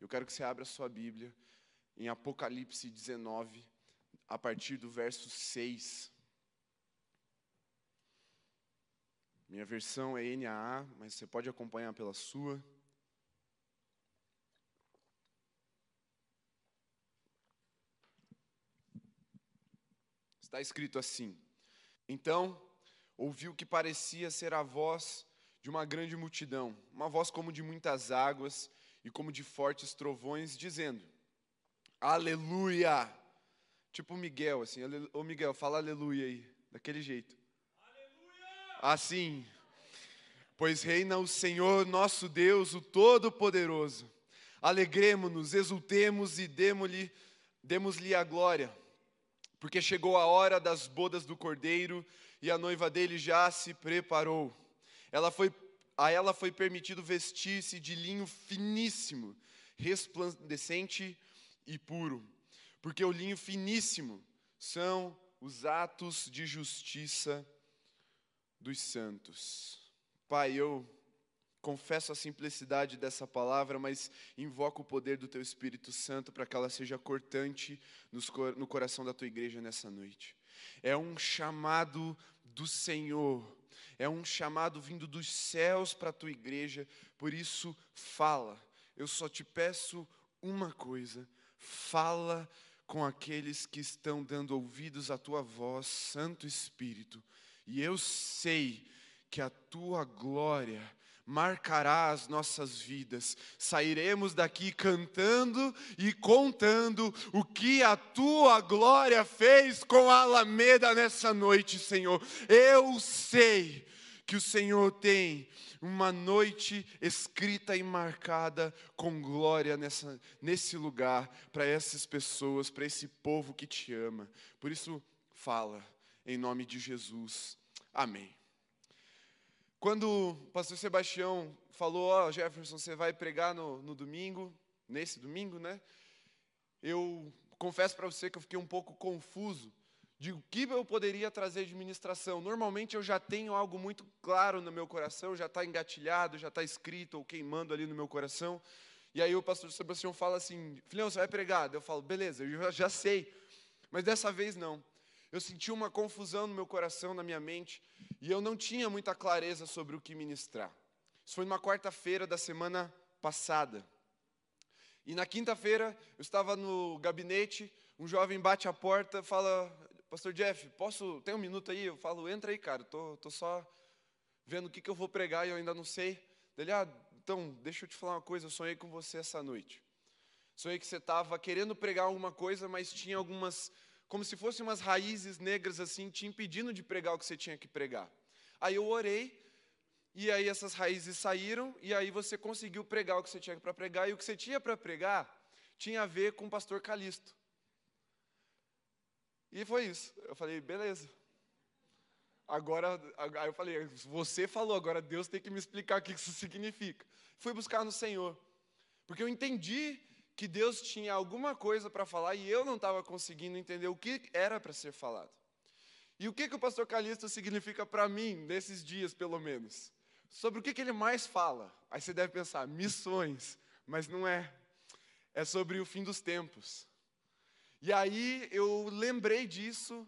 Eu quero que você abra a sua Bíblia em Apocalipse 19, a partir do verso 6. Minha versão é NAA, mas você pode acompanhar pela sua. Está escrito assim: Então ouviu que parecia ser a voz de uma grande multidão, uma voz como de muitas águas e como de fortes trovões, dizendo: Aleluia! Tipo Miguel, assim, ô Miguel, fala aleluia aí, daquele jeito. Aleluia! Assim, pois reina o Senhor nosso Deus, o Todo-Poderoso. Alegremos-nos, exultemos e demos-lhe demos a glória, porque chegou a hora das bodas do Cordeiro e a noiva dele já se preparou. Ela foi, a ela foi permitido vestir-se de linho finíssimo, resplandecente e puro, porque o linho finíssimo são os atos de justiça dos santos. Pai, eu confesso a simplicidade dessa palavra, mas invoco o poder do Teu Espírito Santo para que ela seja cortante no coração da Tua igreja nessa noite. É um chamado do Senhor, é um chamado vindo dos céus para a tua igreja, por isso fala. Eu só te peço uma coisa: fala com aqueles que estão dando ouvidos à tua voz, Santo Espírito, e eu sei que a tua glória marcará as nossas vidas. Sairemos daqui cantando e contando o que a tua glória fez com a Alameda nessa noite, Senhor. Eu sei que o Senhor tem uma noite escrita e marcada com glória nessa, nesse lugar, para essas pessoas, para esse povo que te ama. Por isso, fala, em nome de Jesus. Amém. Quando o pastor Sebastião falou, ó, oh, Jefferson, você vai pregar no, no domingo, nesse domingo, né? Eu confesso para você que eu fiquei um pouco confuso de o que eu poderia trazer de ministração. Normalmente eu já tenho algo muito claro no meu coração, já está engatilhado, já está escrito ou queimando ali no meu coração. E aí o pastor Sebastião fala assim, filhão, você vai pregar? Eu falo, beleza, eu já, já sei. Mas dessa vez não. Eu senti uma confusão no meu coração, na minha mente, e eu não tinha muita clareza sobre o que ministrar. Isso foi numa quarta-feira da semana passada. E na quinta-feira, eu estava no gabinete, um jovem bate a porta, fala: Pastor Jeff, posso, tem um minuto aí? Eu falo: Entra aí, cara, tô, tô só vendo o que, que eu vou pregar e eu ainda não sei. Ele, ah, então, deixa eu te falar uma coisa, eu sonhei com você essa noite. Sonhei que você estava querendo pregar alguma coisa, mas tinha algumas como se fossem umas raízes negras assim, te impedindo de pregar o que você tinha que pregar. Aí eu orei, e aí essas raízes saíram, e aí você conseguiu pregar o que você tinha para pregar, e o que você tinha para pregar tinha a ver com o pastor Calisto. E foi isso. Eu falei, beleza. Agora, aí eu falei, você falou, agora Deus tem que me explicar o que isso significa. Fui buscar no Senhor, porque eu entendi que Deus tinha alguma coisa para falar e eu não estava conseguindo entender o que era para ser falado. E o que, que o pastor Calixto significa para mim, nesses dias pelo menos? Sobre o que, que ele mais fala? Aí você deve pensar, missões, mas não é. É sobre o fim dos tempos. E aí eu lembrei disso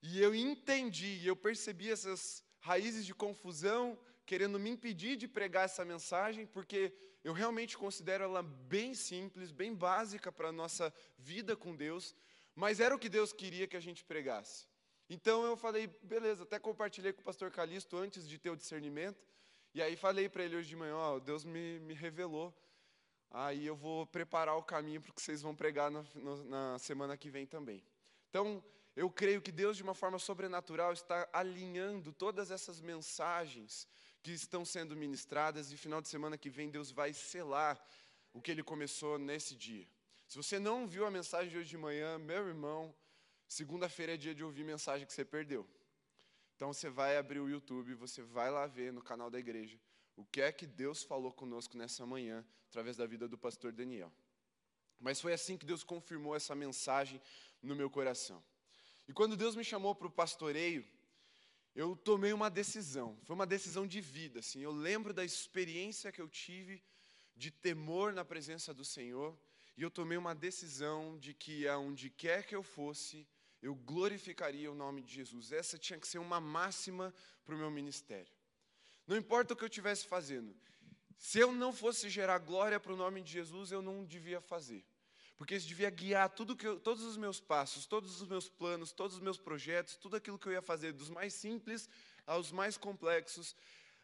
e eu entendi, eu percebi essas raízes de confusão querendo me impedir de pregar essa mensagem, porque eu realmente considero ela bem simples, bem básica para a nossa vida com Deus, mas era o que Deus queria que a gente pregasse. Então eu falei, beleza, até compartilhei com o pastor Calixto antes de ter o discernimento, e aí falei para ele hoje de manhã, ó, Deus me, me revelou, aí eu vou preparar o caminho para que vocês vão pregar na semana que vem também. Então, eu creio que Deus, de uma forma sobrenatural, está alinhando todas essas mensagens que estão sendo ministradas e final de semana que vem Deus vai selar o que ele começou nesse dia. Se você não viu a mensagem de hoje de manhã, meu irmão, segunda-feira é dia de ouvir mensagem que você perdeu. Então você vai abrir o YouTube, você vai lá ver no canal da igreja o que é que Deus falou conosco nessa manhã através da vida do pastor Daniel. Mas foi assim que Deus confirmou essa mensagem no meu coração. E quando Deus me chamou para o pastoreio, eu tomei uma decisão, foi uma decisão de vida, assim. Eu lembro da experiência que eu tive de temor na presença do Senhor, e eu tomei uma decisão de que aonde quer que eu fosse, eu glorificaria o nome de Jesus. Essa tinha que ser uma máxima para o meu ministério. Não importa o que eu estivesse fazendo, se eu não fosse gerar glória para o nome de Jesus, eu não devia fazer. Porque isso devia guiar tudo que eu, todos os meus passos, todos os meus planos, todos os meus projetos, tudo aquilo que eu ia fazer, dos mais simples aos mais complexos,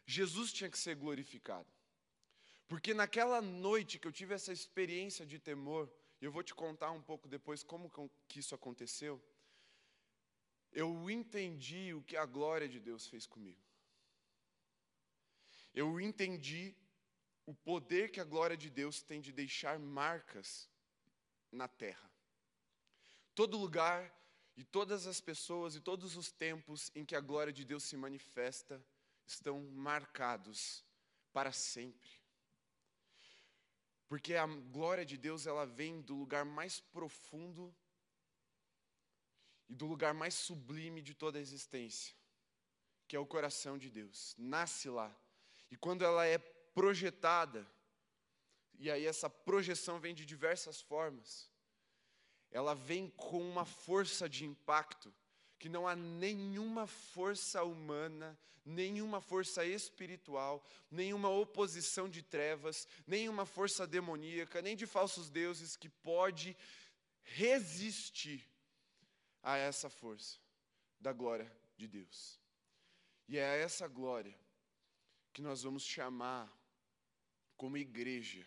Jesus tinha que ser glorificado. Porque naquela noite que eu tive essa experiência de temor, e eu vou te contar um pouco depois como que isso aconteceu, eu entendi o que a glória de Deus fez comigo. Eu entendi o poder que a glória de Deus tem de deixar marcas na terra. Todo lugar e todas as pessoas e todos os tempos em que a glória de Deus se manifesta estão marcados para sempre. Porque a glória de Deus ela vem do lugar mais profundo e do lugar mais sublime de toda a existência, que é o coração de Deus. Nasce lá. E quando ela é projetada, e aí essa projeção vem de diversas formas, ela vem com uma força de impacto que não há nenhuma força humana, nenhuma força espiritual, nenhuma oposição de trevas, nenhuma força demoníaca, nem de falsos deuses que pode resistir a essa força da glória de Deus. E é essa glória que nós vamos chamar como igreja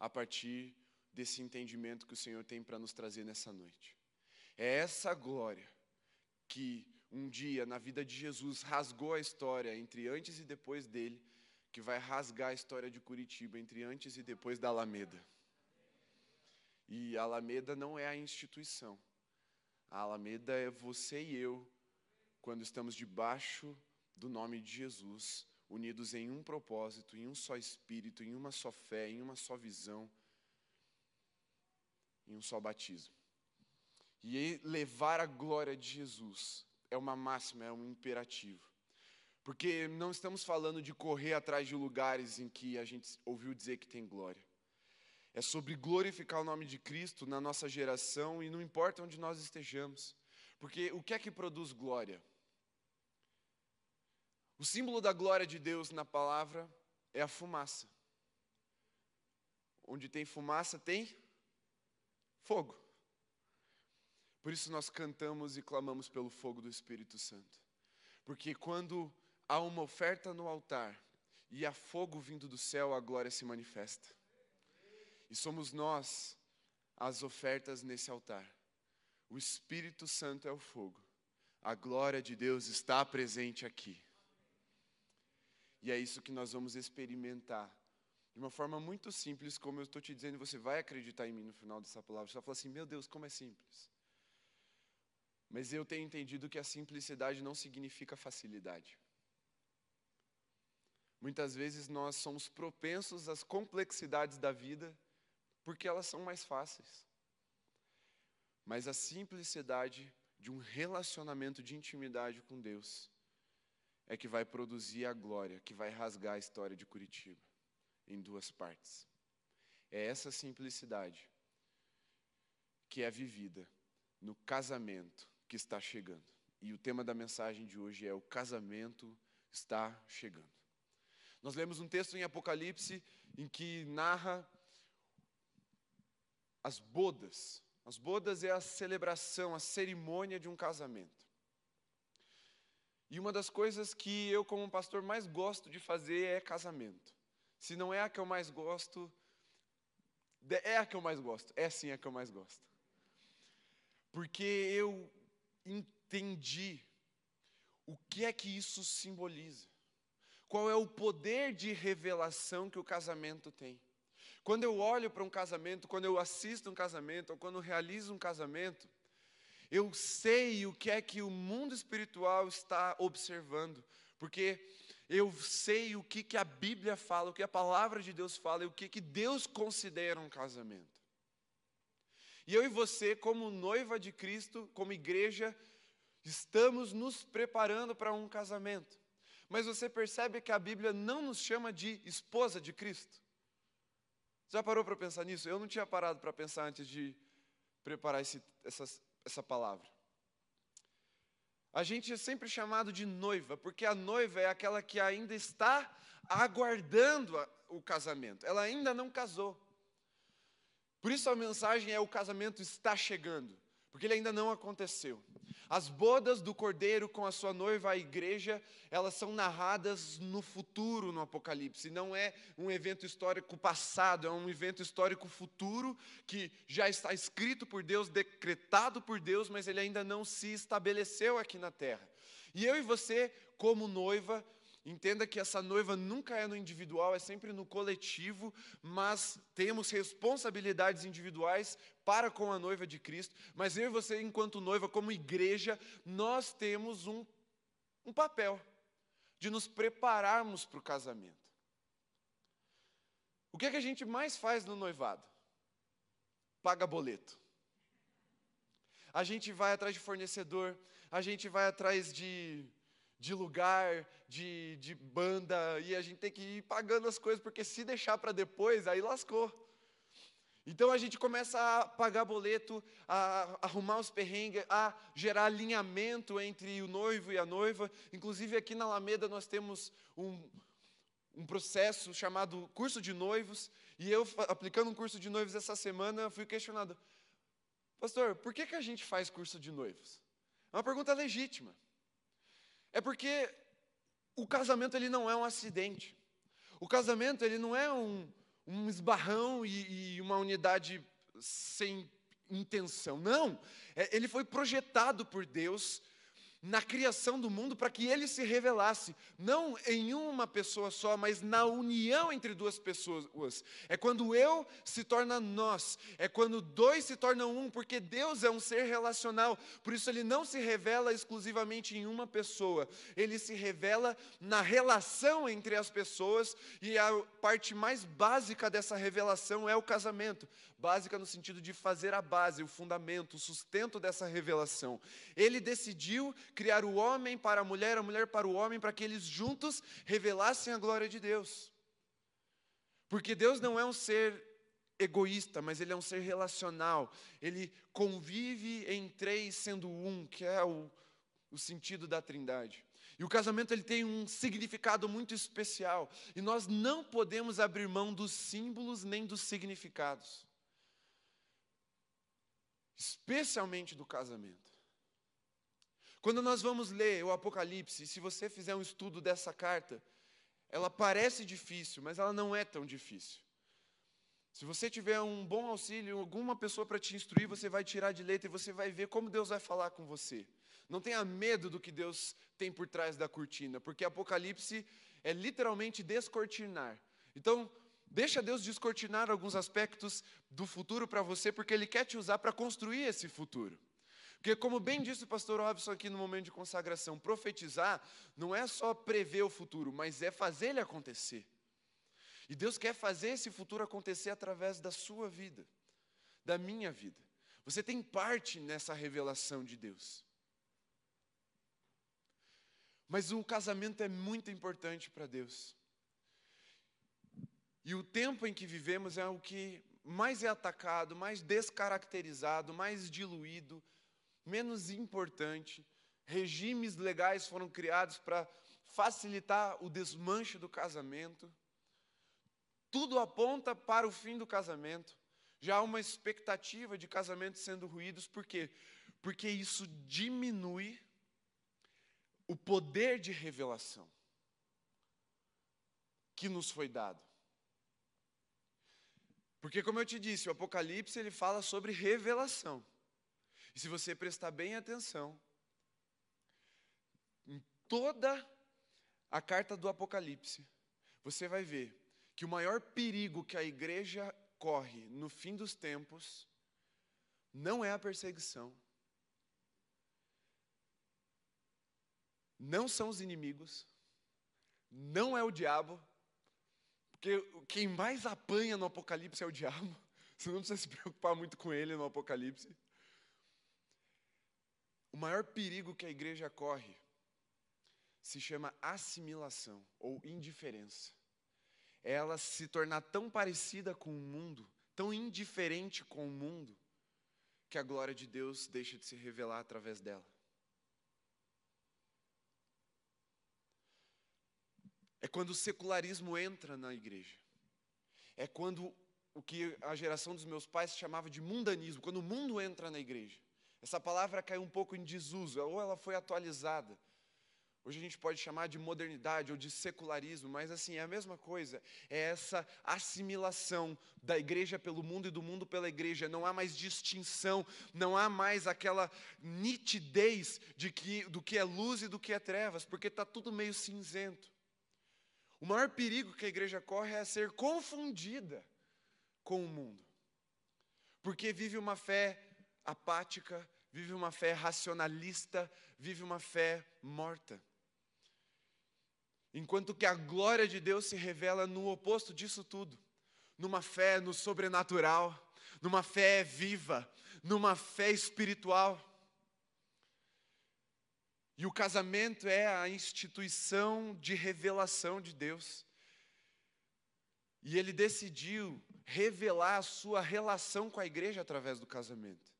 a partir desse entendimento que o Senhor tem para nos trazer nessa noite. É essa glória que um dia na vida de Jesus rasgou a história entre antes e depois dele, que vai rasgar a história de Curitiba entre antes e depois da Alameda. E a Alameda não é a instituição. A Alameda é você e eu, quando estamos debaixo do nome de Jesus, unidos em um propósito, em um só espírito, em uma só fé, em uma só visão, em um só batismo. E levar a glória de Jesus é uma máxima, é um imperativo. Porque não estamos falando de correr atrás de lugares em que a gente ouviu dizer que tem glória. É sobre glorificar o nome de Cristo na nossa geração e não importa onde nós estejamos. Porque o que é que produz glória? O símbolo da glória de Deus na palavra é a fumaça. Onde tem fumaça tem fogo. Por isso nós cantamos e clamamos pelo fogo do Espírito Santo. Porque quando há uma oferta no altar e há fogo vindo do céu, a glória se manifesta. E somos nós as ofertas nesse altar. O Espírito Santo é o fogo. A glória de Deus está presente aqui. E é isso que nós vamos experimentar. De uma forma muito simples, como eu estou te dizendo, você vai acreditar em mim no final dessa palavra. Você vai falar assim: meu Deus, como é simples. Mas eu tenho entendido que a simplicidade não significa facilidade. Muitas vezes nós somos propensos às complexidades da vida porque elas são mais fáceis. Mas a simplicidade de um relacionamento de intimidade com Deus é que vai produzir a glória, que vai rasgar a história de Curitiba em duas partes. É essa simplicidade que é vivida no casamento que está chegando. E o tema da mensagem de hoje é: o casamento está chegando. Nós lemos um texto em Apocalipse em que narra as bodas. As bodas é a celebração, a cerimônia de um casamento. E uma das coisas que eu, como pastor, mais gosto de fazer é casamento. Se não é a que eu mais gosto, é a que eu mais gosto. É sim a que eu mais gosto. Porque eu entendi o que é que isso simboliza. Qual é o poder de revelação que o casamento tem. Quando eu olho para um casamento, quando eu assisto um casamento, ou quando realizo um casamento, eu sei o que é que o mundo espiritual está observando, porque eu sei o que, que a Bíblia fala, o que a palavra de Deus fala e o que, que Deus considera um casamento. E eu e você, como noiva de Cristo, como igreja, estamos nos preparando para um casamento. Mas você percebe que a Bíblia não nos chama de esposa de Cristo. Já parou para pensar nisso? Eu não tinha parado para pensar antes de preparar esse, essa, essa palavra. A gente é sempre chamado de noiva, porque a noiva é aquela que ainda está aguardando o casamento, ela ainda não casou. Por isso a mensagem é: o casamento está chegando, porque ele ainda não aconteceu. As bodas do cordeiro com a sua noiva, a igreja, elas são narradas no futuro no Apocalipse. Não é um evento histórico passado, é um evento histórico futuro que já está escrito por Deus, decretado por Deus, mas ele ainda não se estabeleceu aqui na terra. E eu e você, como noiva, Entenda que essa noiva nunca é no individual, é sempre no coletivo, mas temos responsabilidades individuais para com a noiva de Cristo. Mas eu e você, enquanto noiva, como igreja, nós temos um, um papel de nos prepararmos para o casamento. O que, é que a gente mais faz no noivado? Paga boleto. A gente vai atrás de fornecedor, a gente vai atrás de de lugar, de, de banda, e a gente tem que ir pagando as coisas, porque se deixar para depois, aí lascou. Então a gente começa a pagar boleto, a arrumar os perrengues, a gerar alinhamento entre o noivo e a noiva. Inclusive aqui na Alameda nós temos um, um processo chamado curso de noivos, e eu aplicando um curso de noivos essa semana, fui questionado, pastor, por que, que a gente faz curso de noivos? É uma pergunta legítima. É porque o casamento ele não é um acidente. O casamento ele não é um, um esbarrão e, e uma unidade sem intenção. Não, é, ele foi projetado por Deus na criação do mundo para que ele se revelasse, não em uma pessoa só, mas na união entre duas pessoas. É quando eu se torna nós, é quando dois se tornam um, porque Deus é um ser relacional, por isso ele não se revela exclusivamente em uma pessoa, ele se revela na relação entre as pessoas, e a parte mais básica dessa revelação é o casamento básica no sentido de fazer a base, o fundamento, o sustento dessa revelação. Ele decidiu criar o homem para a mulher, a mulher para o homem, para que eles juntos revelassem a glória de Deus. Porque Deus não é um ser egoísta, mas ele é um ser relacional. Ele convive em três, sendo um, que é o, o sentido da Trindade. E o casamento ele tem um significado muito especial, e nós não podemos abrir mão dos símbolos nem dos significados especialmente do casamento. Quando nós vamos ler o Apocalipse, se você fizer um estudo dessa carta, ela parece difícil, mas ela não é tão difícil. Se você tiver um bom auxílio, alguma pessoa para te instruir, você vai tirar de letra e você vai ver como Deus vai falar com você. Não tenha medo do que Deus tem por trás da cortina, porque Apocalipse é literalmente descortinar. Então, Deixa Deus descortinar alguns aspectos do futuro para você, porque Ele quer te usar para construir esse futuro. Porque, como bem disse o pastor Robson aqui no momento de consagração, profetizar não é só prever o futuro, mas é fazer ele acontecer. E Deus quer fazer esse futuro acontecer através da sua vida, da minha vida. Você tem parte nessa revelação de Deus. Mas o casamento é muito importante para Deus. E o tempo em que vivemos é o que mais é atacado, mais descaracterizado, mais diluído, menos importante. Regimes legais foram criados para facilitar o desmanche do casamento. Tudo aponta para o fim do casamento. Já há uma expectativa de casamentos sendo ruídos, por quê? Porque isso diminui o poder de revelação que nos foi dado. Porque, como eu te disse, o Apocalipse ele fala sobre revelação. E se você prestar bem atenção, em toda a carta do Apocalipse, você vai ver que o maior perigo que a igreja corre no fim dos tempos não é a perseguição, não são os inimigos, não é o diabo, porque quem mais apanha no Apocalipse é o diabo. Você não precisa se preocupar muito com ele no Apocalipse. O maior perigo que a igreja corre se chama assimilação ou indiferença. é ela se tornar tão parecida com o mundo, tão indiferente com o mundo, que a glória de Deus deixa de se revelar através dela. É quando o secularismo entra na igreja. É quando o que a geração dos meus pais chamava de mundanismo, quando o mundo entra na igreja. Essa palavra caiu um pouco em desuso, ou ela foi atualizada. Hoje a gente pode chamar de modernidade ou de secularismo, mas assim, é a mesma coisa. É essa assimilação da igreja pelo mundo e do mundo pela igreja. Não há mais distinção, não há mais aquela nitidez de que, do que é luz e do que é trevas, porque está tudo meio cinzento. O maior perigo que a igreja corre é ser confundida com o mundo. Porque vive uma fé apática, vive uma fé racionalista, vive uma fé morta. Enquanto que a glória de Deus se revela no oposto disso tudo, numa fé no sobrenatural, numa fé viva, numa fé espiritual. E o casamento é a instituição de revelação de Deus. E ele decidiu revelar a sua relação com a igreja através do casamento,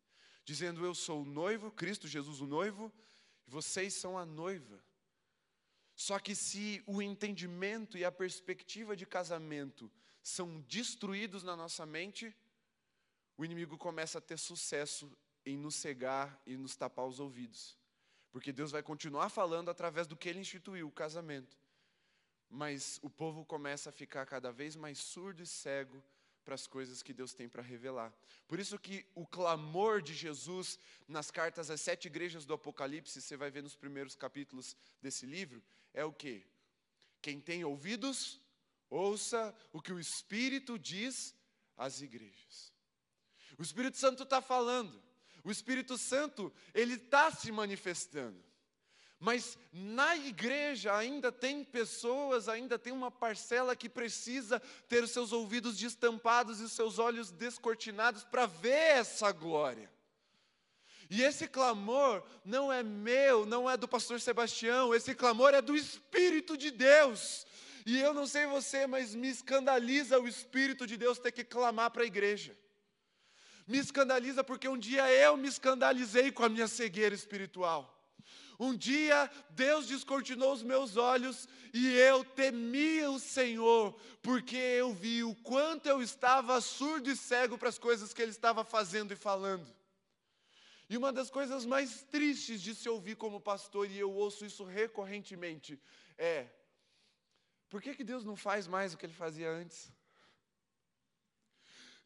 dizendo: Eu sou o noivo, Cristo Jesus o noivo, e vocês são a noiva. Só que se o entendimento e a perspectiva de casamento são destruídos na nossa mente, o inimigo começa a ter sucesso em nos cegar e nos tapar os ouvidos. Porque Deus vai continuar falando através do que ele instituiu, o casamento. Mas o povo começa a ficar cada vez mais surdo e cego para as coisas que Deus tem para revelar. Por isso que o clamor de Jesus nas cartas às sete igrejas do Apocalipse, você vai ver nos primeiros capítulos desse livro, é o que? Quem tem ouvidos, ouça o que o Espírito diz às igrejas. O Espírito Santo está falando, o Espírito Santo, ele está se manifestando. Mas na igreja ainda tem pessoas, ainda tem uma parcela que precisa ter seus ouvidos destampados e seus olhos descortinados para ver essa glória. E esse clamor não é meu, não é do pastor Sebastião, esse clamor é do Espírito de Deus. E eu não sei você, mas me escandaliza o Espírito de Deus ter que clamar para a igreja. Me escandaliza porque um dia eu me escandalizei com a minha cegueira espiritual. Um dia Deus descortinou os meus olhos e eu temi o Senhor, porque eu vi o quanto eu estava surdo e cego para as coisas que Ele estava fazendo e falando. E uma das coisas mais tristes de se ouvir como pastor, e eu ouço isso recorrentemente, é: por que, que Deus não faz mais o que ele fazia antes?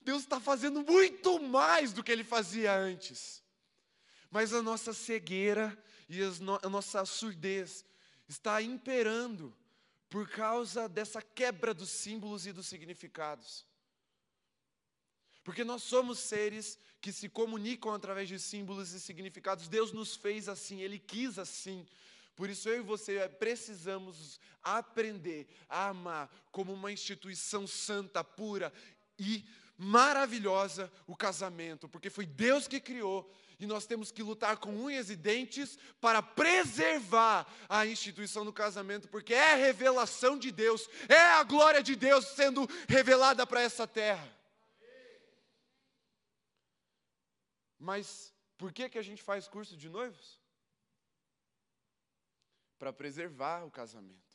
Deus está fazendo muito mais do que ele fazia antes. Mas a nossa cegueira e a nossa surdez está imperando por causa dessa quebra dos símbolos e dos significados. Porque nós somos seres que se comunicam através de símbolos e significados. Deus nos fez assim, Ele quis assim. Por isso eu e você precisamos aprender a amar como uma instituição santa, pura e maravilhosa o casamento, porque foi Deus que criou e nós temos que lutar com unhas e dentes para preservar a instituição do casamento, porque é a revelação de Deus, é a glória de Deus sendo revelada para essa terra. Mas por que, que a gente faz curso de noivos? Para preservar o casamento.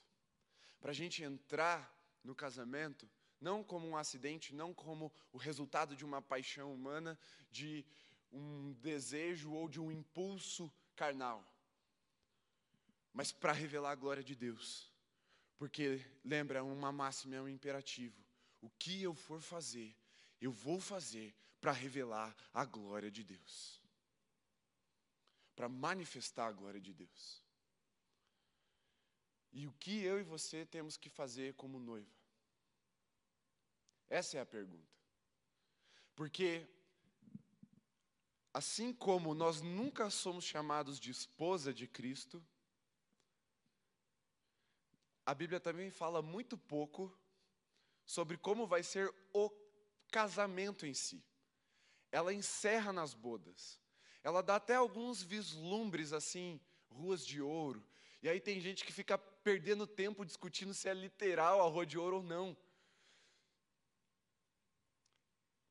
Para a gente entrar no casamento não como um acidente, não como o resultado de uma paixão humana, de um desejo ou de um impulso carnal, mas para revelar a glória de Deus. Porque, lembra, uma máxima é um imperativo. O que eu for fazer, eu vou fazer para revelar a glória de Deus. Para manifestar a glória de Deus. E o que eu e você temos que fazer como noiva? Essa é a pergunta. Porque, assim como nós nunca somos chamados de esposa de Cristo, a Bíblia também fala muito pouco sobre como vai ser o casamento em si ela encerra nas bodas. Ela dá até alguns vislumbres assim, ruas de ouro. E aí tem gente que fica perdendo tempo discutindo se é literal a rua de ouro ou não.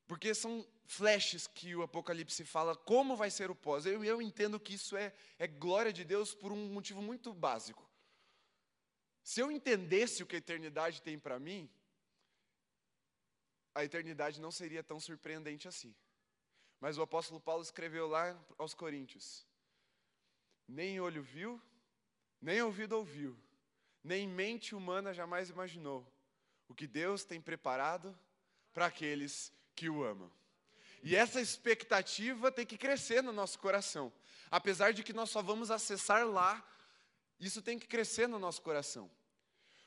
Porque são flashes que o Apocalipse fala como vai ser o pós. Eu, eu entendo que isso é, é glória de Deus por um motivo muito básico. Se eu entendesse o que a eternidade tem para mim, a eternidade não seria tão surpreendente assim. Mas o apóstolo Paulo escreveu lá aos Coríntios: Nem olho viu, nem ouvido ouviu, nem mente humana jamais imaginou o que Deus tem preparado para aqueles que o amam. E essa expectativa tem que crescer no nosso coração. Apesar de que nós só vamos acessar lá, isso tem que crescer no nosso coração.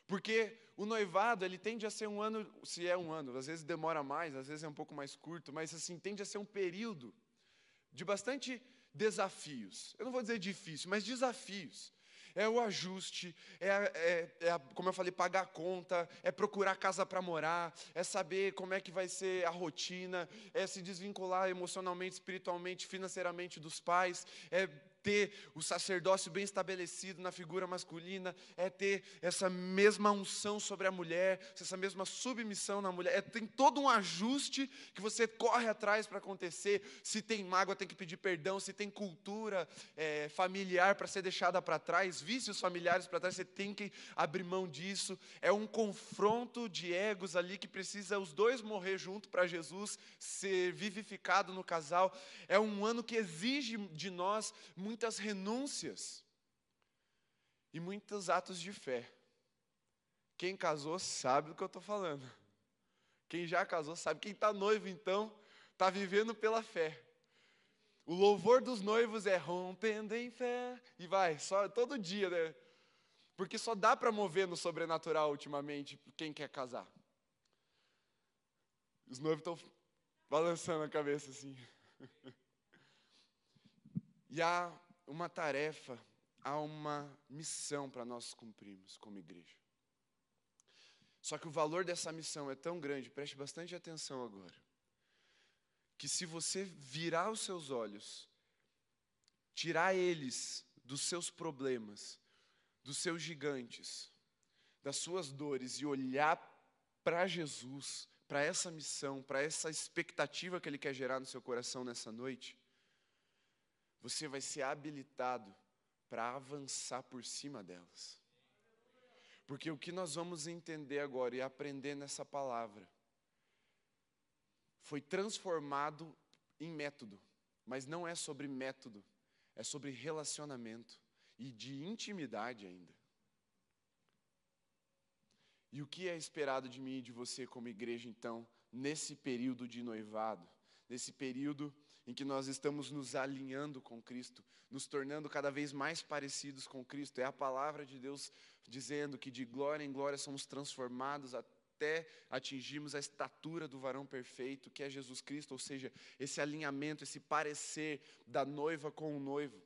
Porque o noivado, ele tende a ser um ano, se é um ano, às vezes demora mais, às vezes é um pouco mais curto, mas assim, tende a ser um período de bastante desafios. Eu não vou dizer difícil, mas desafios é o ajuste, é, é, é, como eu falei, pagar a conta, é procurar casa para morar, é saber como é que vai ser a rotina, é se desvincular emocionalmente, espiritualmente, financeiramente dos pais, é ter o sacerdócio bem estabelecido na figura masculina, é ter essa mesma unção sobre a mulher, essa mesma submissão na mulher. É, tem todo um ajuste que você corre atrás para acontecer. Se tem mágoa, tem que pedir perdão. Se tem cultura é, familiar para ser deixada para trás, vícios familiares para trás, você tem que abrir mão disso. É um confronto de egos ali que precisa os dois morrer junto para Jesus ser vivificado no casal. É um ano que exige de nós muitas renúncias e muitos atos de fé. Quem casou sabe do que eu estou falando. Quem já casou sabe. Quem está noivo, então, está vivendo pela fé. O louvor dos noivos é rompendo em fé. E vai, só todo dia, né? Porque só dá para mover no sobrenatural ultimamente quem quer casar. Os noivos estão balançando a cabeça assim. E há uma tarefa, há uma missão para nós cumprirmos como igreja. Só que o valor dessa missão é tão grande, preste bastante atenção agora, que se você virar os seus olhos, tirar eles dos seus problemas, dos seus gigantes, das suas dores e olhar para Jesus, para essa missão, para essa expectativa que Ele quer gerar no seu coração nessa noite, você vai ser habilitado para avançar por cima delas. Porque o que nós vamos entender agora e aprender nessa palavra foi transformado em método, mas não é sobre método, é sobre relacionamento e de intimidade ainda. E o que é esperado de mim e de você como igreja, então, nesse período de noivado, nesse período em que nós estamos nos alinhando com Cristo, nos tornando cada vez mais parecidos com Cristo. É a palavra de Deus dizendo que de glória em glória somos transformados até atingirmos a estatura do varão perfeito, que é Jesus Cristo, ou seja, esse alinhamento, esse parecer da noiva com o noivo.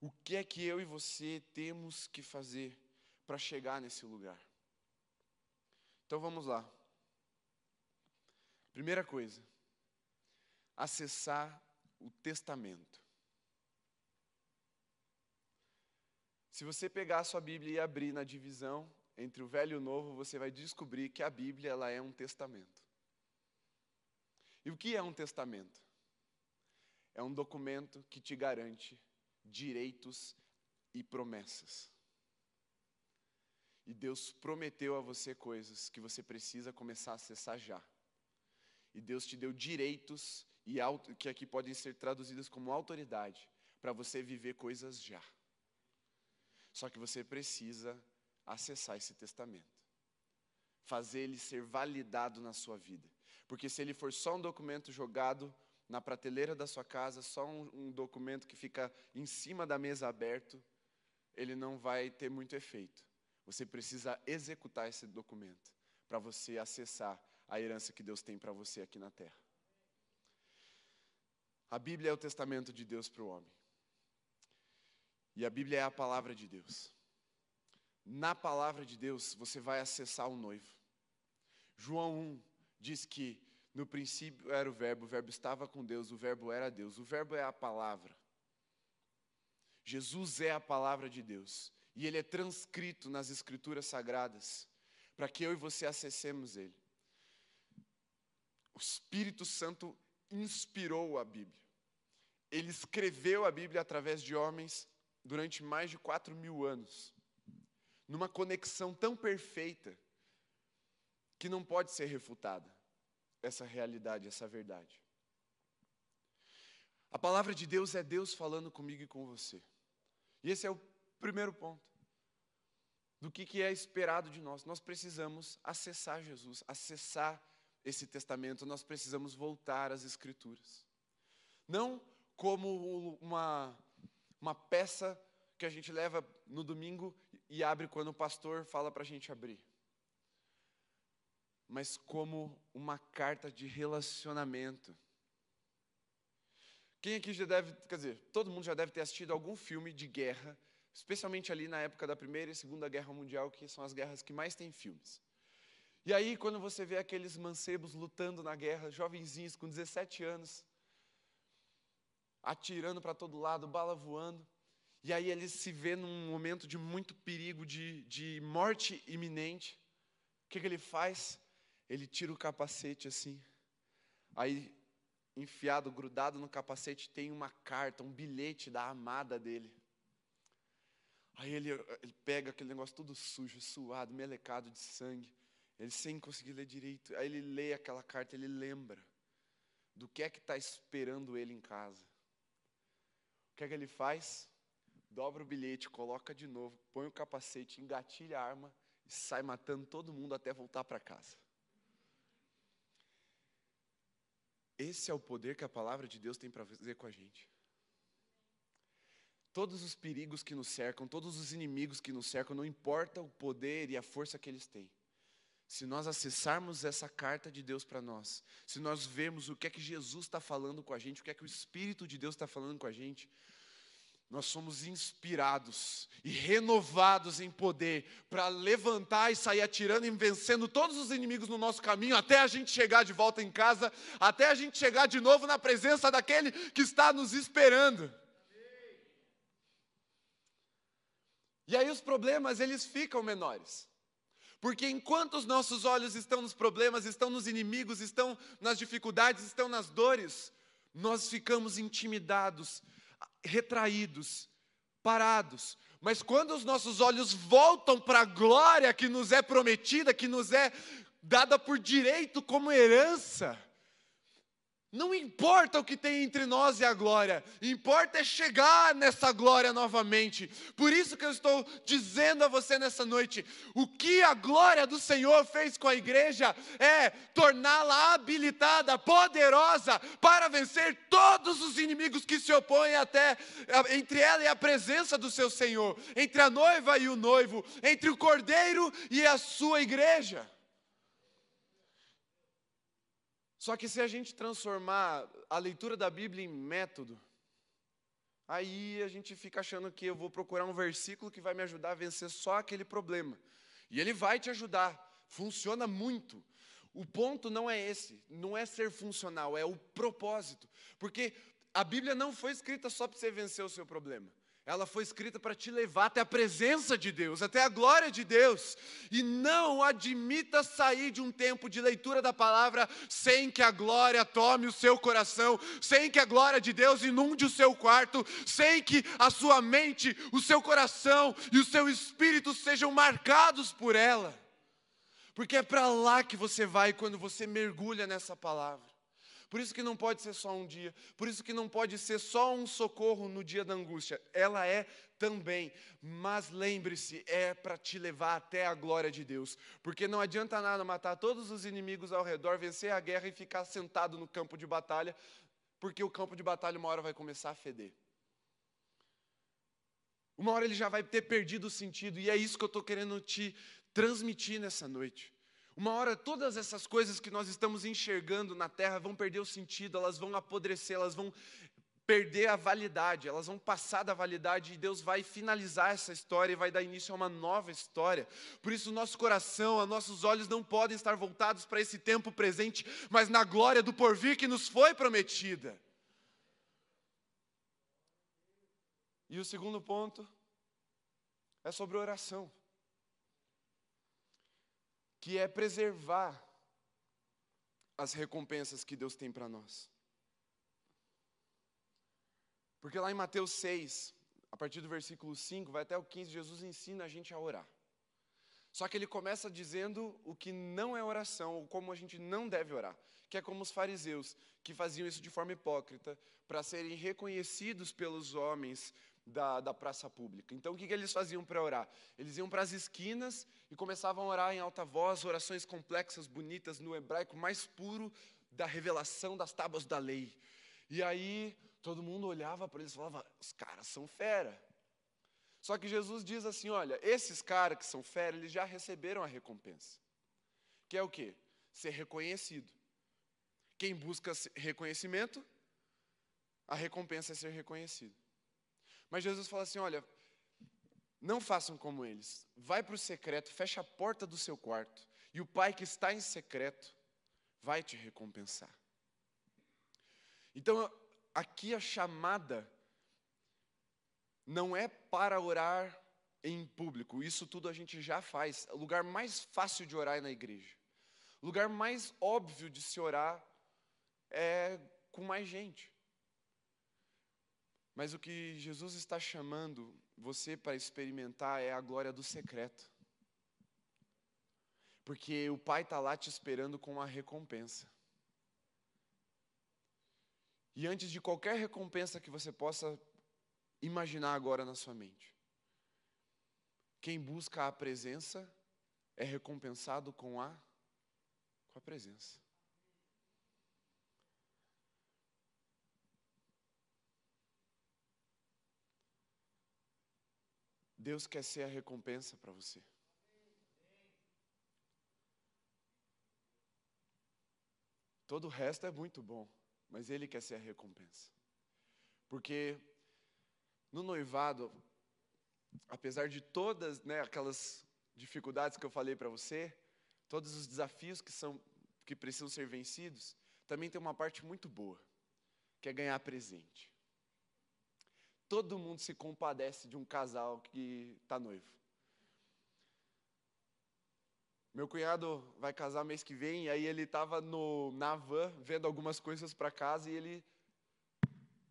O que é que eu e você temos que fazer para chegar nesse lugar? Então vamos lá. Primeira coisa, acessar o testamento. Se você pegar a sua Bíblia e abrir na divisão entre o Velho e o Novo, você vai descobrir que a Bíblia ela é um testamento. E o que é um testamento? É um documento que te garante direitos e promessas. E Deus prometeu a você coisas que você precisa começar a acessar já. E Deus te deu direitos e que aqui podem ser traduzidas como autoridade para você viver coisas já. Só que você precisa acessar esse testamento, fazer ele ser validado na sua vida. Porque se ele for só um documento jogado na prateleira da sua casa, só um, um documento que fica em cima da mesa aberto, ele não vai ter muito efeito. Você precisa executar esse documento para você acessar a herança que Deus tem para você aqui na terra. A Bíblia é o testamento de Deus para o homem. E a Bíblia é a palavra de Deus. Na palavra de Deus, você vai acessar o noivo. João 1 diz que no princípio era o Verbo, o Verbo estava com Deus, o Verbo era Deus. O Verbo é a palavra. Jesus é a palavra de Deus. E ele é transcrito nas Escrituras Sagradas para que eu e você acessemos ele. O Espírito Santo inspirou a Bíblia. Ele escreveu a Bíblia através de homens durante mais de quatro mil anos, numa conexão tão perfeita que não pode ser refutada essa realidade, essa verdade. A palavra de Deus é Deus falando comigo e com você. E esse é o primeiro ponto do que, que é esperado de nós. Nós precisamos acessar Jesus, acessar esse testamento, nós precisamos voltar às Escrituras. Não como uma, uma peça que a gente leva no domingo e abre quando o pastor fala para a gente abrir, mas como uma carta de relacionamento. Quem aqui já deve, quer dizer, todo mundo já deve ter assistido algum filme de guerra, especialmente ali na época da Primeira e Segunda Guerra Mundial, que são as guerras que mais tem filmes. E aí, quando você vê aqueles mancebos lutando na guerra, jovenzinhos com 17 anos, atirando para todo lado, bala voando, e aí ele se vê num momento de muito perigo, de, de morte iminente. O que, que ele faz? Ele tira o capacete assim. Aí, enfiado, grudado no capacete, tem uma carta, um bilhete da amada dele. Aí ele, ele pega aquele negócio todo sujo, suado, melecado de sangue. Ele sem conseguir ler direito. Aí ele lê aquela carta, ele lembra do que é que está esperando ele em casa. O que é que ele faz? Dobra o bilhete, coloca de novo, põe o capacete, engatilha a arma e sai matando todo mundo até voltar para casa. Esse é o poder que a palavra de Deus tem para fazer com a gente. Todos os perigos que nos cercam, todos os inimigos que nos cercam, não importa o poder e a força que eles têm se nós acessarmos essa carta de Deus para nós, se nós vemos o que é que Jesus está falando com a gente, o que é que o Espírito de Deus está falando com a gente, nós somos inspirados e renovados em poder para levantar e sair atirando e vencendo todos os inimigos no nosso caminho, até a gente chegar de volta em casa, até a gente chegar de novo na presença daquele que está nos esperando. E aí os problemas eles ficam menores. Porque enquanto os nossos olhos estão nos problemas, estão nos inimigos, estão nas dificuldades, estão nas dores, nós ficamos intimidados, retraídos, parados. Mas quando os nossos olhos voltam para a glória que nos é prometida, que nos é dada por direito como herança, não importa o que tem entre nós e a glória, importa é chegar nessa glória novamente. Por isso que eu estou dizendo a você nessa noite: o que a glória do Senhor fez com a igreja é torná-la habilitada, poderosa, para vencer todos os inimigos que se opõem até entre ela e a presença do seu Senhor, entre a noiva e o noivo, entre o cordeiro e a sua igreja. Só que se a gente transformar a leitura da Bíblia em método, aí a gente fica achando que eu vou procurar um versículo que vai me ajudar a vencer só aquele problema. E ele vai te ajudar, funciona muito. O ponto não é esse, não é ser funcional, é o propósito. Porque a Bíblia não foi escrita só para você vencer o seu problema. Ela foi escrita para te levar até a presença de Deus, até a glória de Deus. E não admita sair de um tempo de leitura da palavra sem que a glória tome o seu coração, sem que a glória de Deus inunde o seu quarto, sem que a sua mente, o seu coração e o seu espírito sejam marcados por ela. Porque é para lá que você vai quando você mergulha nessa palavra. Por isso que não pode ser só um dia, por isso que não pode ser só um socorro no dia da angústia. Ela é também, mas lembre-se, é para te levar até a glória de Deus, porque não adianta nada matar todos os inimigos ao redor, vencer a guerra e ficar sentado no campo de batalha, porque o campo de batalha uma hora vai começar a feder. Uma hora ele já vai ter perdido o sentido, e é isso que eu estou querendo te transmitir nessa noite. Uma hora todas essas coisas que nós estamos enxergando na terra vão perder o sentido, elas vão apodrecer, elas vão perder a validade, elas vão passar da validade e Deus vai finalizar essa história e vai dar início a uma nova história. Por isso, nosso coração, os nossos olhos não podem estar voltados para esse tempo presente, mas na glória do porvir que nos foi prometida. E o segundo ponto é sobre oração que é preservar as recompensas que Deus tem para nós. Porque lá em Mateus 6, a partir do versículo 5, vai até o 15, Jesus ensina a gente a orar. Só que ele começa dizendo o que não é oração, ou como a gente não deve orar, que é como os fariseus, que faziam isso de forma hipócrita, para serem reconhecidos pelos homens da, da praça pública. Então, o que, que eles faziam para orar? Eles iam para as esquinas e começavam a orar em alta voz, orações complexas, bonitas, no hebraico mais puro da revelação das tábuas da lei. E aí, todo mundo olhava para eles e falava: os caras são fera. Só que Jesus diz assim: olha, esses caras que são fera, eles já receberam a recompensa. Que é o quê? Ser reconhecido. Quem busca reconhecimento, a recompensa é ser reconhecido. Mas Jesus fala assim: olha, não façam como eles. Vai para o secreto, fecha a porta do seu quarto, e o pai que está em secreto vai te recompensar. Então, aqui a chamada não é para orar em público, isso tudo a gente já faz. O lugar mais fácil de orar é na igreja. O lugar mais óbvio de se orar é com mais gente. Mas o que Jesus está chamando você para experimentar é a glória do secreto. Porque o Pai está lá te esperando com uma recompensa. E antes de qualquer recompensa que você possa imaginar agora na sua mente. Quem busca a presença é recompensado com a com a presença. Deus quer ser a recompensa para você. Todo o resto é muito bom, mas Ele quer ser a recompensa. Porque no noivado, apesar de todas né, aquelas dificuldades que eu falei para você, todos os desafios que, são, que precisam ser vencidos, também tem uma parte muito boa, que é ganhar presente. Todo mundo se compadece de um casal que está noivo. Meu cunhado vai casar mês que vem, e aí ele estava na van vendo algumas coisas para casa e ele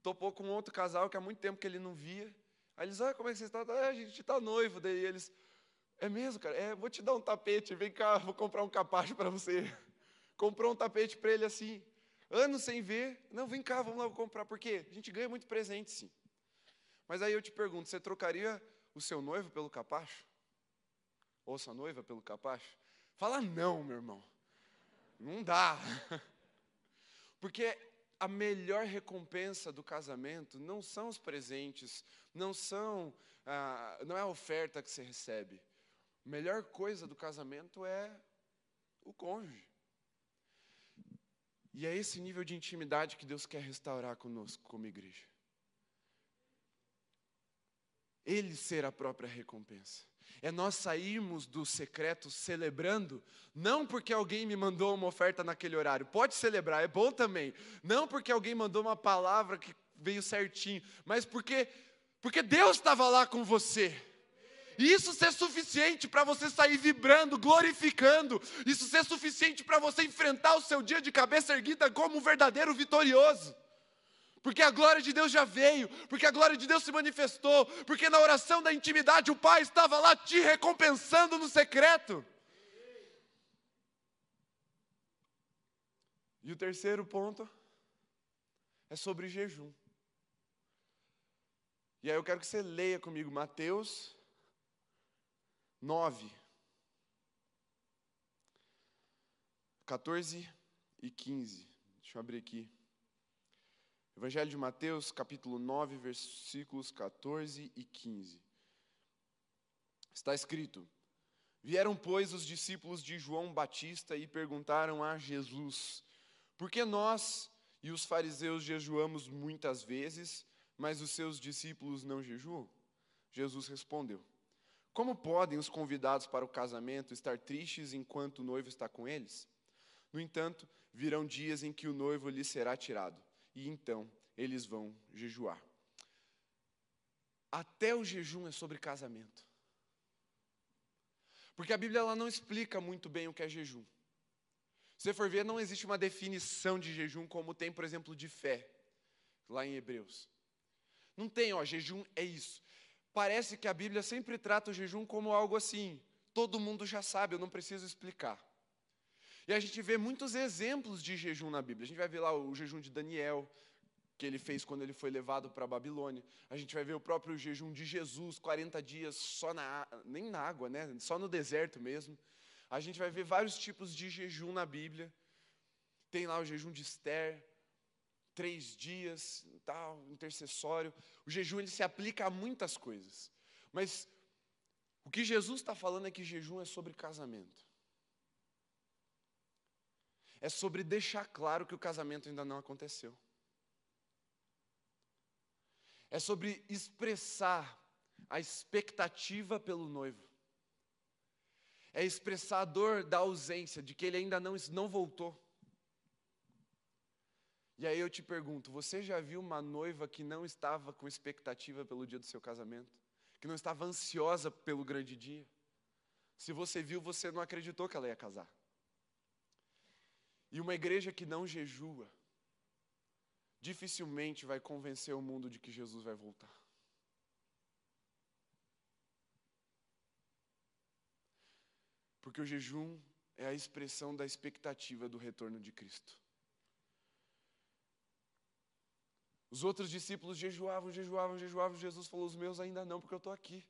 topou com outro casal que há muito tempo que ele não via. Aí eles, ah, como é que você está? Ah, a gente está noivo. Daí eles, é mesmo, cara? É, vou te dar um tapete, vem cá, vou comprar um capacho para você. Comprou um tapete para ele assim, anos sem ver. Não, vem cá, vamos lá comprar. Por quê? A gente ganha muito presente, sim. Mas aí eu te pergunto, você trocaria o seu noivo pelo capacho? Ou sua noiva pelo capacho? Fala não, meu irmão. Não dá. Porque a melhor recompensa do casamento não são os presentes, não são, ah, não é a oferta que você recebe. A melhor coisa do casamento é o cônjuge. E é esse nível de intimidade que Deus quer restaurar conosco, como igreja. Ele ser a própria recompensa. É nós sairmos do secreto celebrando, não porque alguém me mandou uma oferta naquele horário, pode celebrar, é bom também, não porque alguém mandou uma palavra que veio certinho, mas porque, porque Deus estava lá com você. E isso ser suficiente para você sair vibrando, glorificando, isso ser suficiente para você enfrentar o seu dia de cabeça erguida como um verdadeiro vitorioso porque a glória de Deus já veio, porque a glória de Deus se manifestou, porque na oração da intimidade o Pai estava lá te recompensando no secreto. E o terceiro ponto é sobre jejum. E aí eu quero que você leia comigo Mateus 9, 14 e 15. Deixa eu abrir aqui. Evangelho de Mateus, capítulo 9, versículos 14 e 15. Está escrito: Vieram, pois, os discípulos de João Batista e perguntaram a Jesus: Por que nós e os fariseus jejuamos muitas vezes, mas os seus discípulos não jejuam? Jesus respondeu: Como podem os convidados para o casamento estar tristes enquanto o noivo está com eles? No entanto, virão dias em que o noivo lhes será tirado e então eles vão jejuar. Até o jejum é sobre casamento. Porque a Bíblia ela não explica muito bem o que é jejum. Se você for ver, não existe uma definição de jejum como tem, por exemplo, de fé, lá em Hebreus. Não tem, ó, jejum é isso. Parece que a Bíblia sempre trata o jejum como algo assim, todo mundo já sabe, eu não preciso explicar. E a gente vê muitos exemplos de jejum na Bíblia. A gente vai ver lá o jejum de Daniel, que ele fez quando ele foi levado para a Babilônia. A gente vai ver o próprio jejum de Jesus, 40 dias só na nem na água, né? Só no deserto mesmo. A gente vai ver vários tipos de jejum na Bíblia. Tem lá o jejum de Esther, três dias, tal, intercessório. O jejum ele se aplica a muitas coisas. Mas o que Jesus está falando é que jejum é sobre casamento. É sobre deixar claro que o casamento ainda não aconteceu. É sobre expressar a expectativa pelo noivo. É expressar a dor da ausência, de que ele ainda não, não voltou. E aí eu te pergunto: você já viu uma noiva que não estava com expectativa pelo dia do seu casamento? Que não estava ansiosa pelo grande dia? Se você viu, você não acreditou que ela ia casar. E uma igreja que não jejua, dificilmente vai convencer o mundo de que Jesus vai voltar. Porque o jejum é a expressão da expectativa do retorno de Cristo. Os outros discípulos jejuavam, jejuavam, jejuavam. Jesus falou: Os meus ainda não, porque eu estou aqui.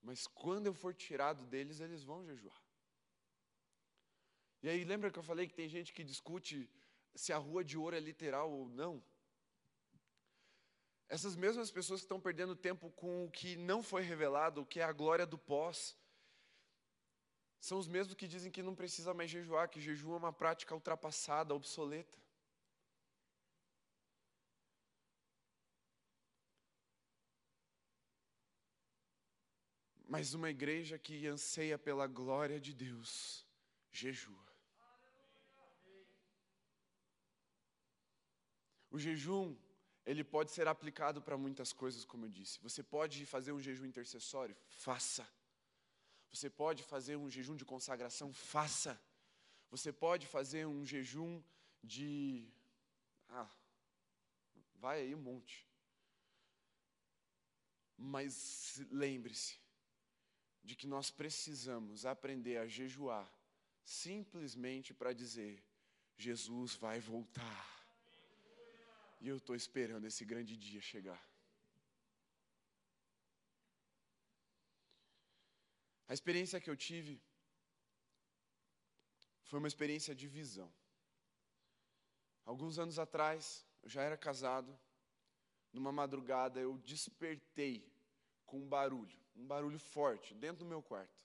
Mas quando eu for tirado deles, eles vão jejuar. E aí, lembra que eu falei que tem gente que discute se a rua de ouro é literal ou não? Essas mesmas pessoas que estão perdendo tempo com o que não foi revelado, o que é a glória do pós, são os mesmos que dizem que não precisa mais jejuar, que jejum é uma prática ultrapassada, obsoleta. Mas uma igreja que anseia pela glória de Deus, jejua. O jejum, ele pode ser aplicado para muitas coisas, como eu disse. Você pode fazer um jejum intercessório? Faça. Você pode fazer um jejum de consagração? Faça. Você pode fazer um jejum de. Ah, vai aí um monte. Mas lembre-se, de que nós precisamos aprender a jejuar simplesmente para dizer: Jesus vai voltar. E eu estou esperando esse grande dia chegar. A experiência que eu tive foi uma experiência de visão. Alguns anos atrás, eu já era casado, numa madrugada eu despertei com um barulho um barulho forte dentro do meu quarto.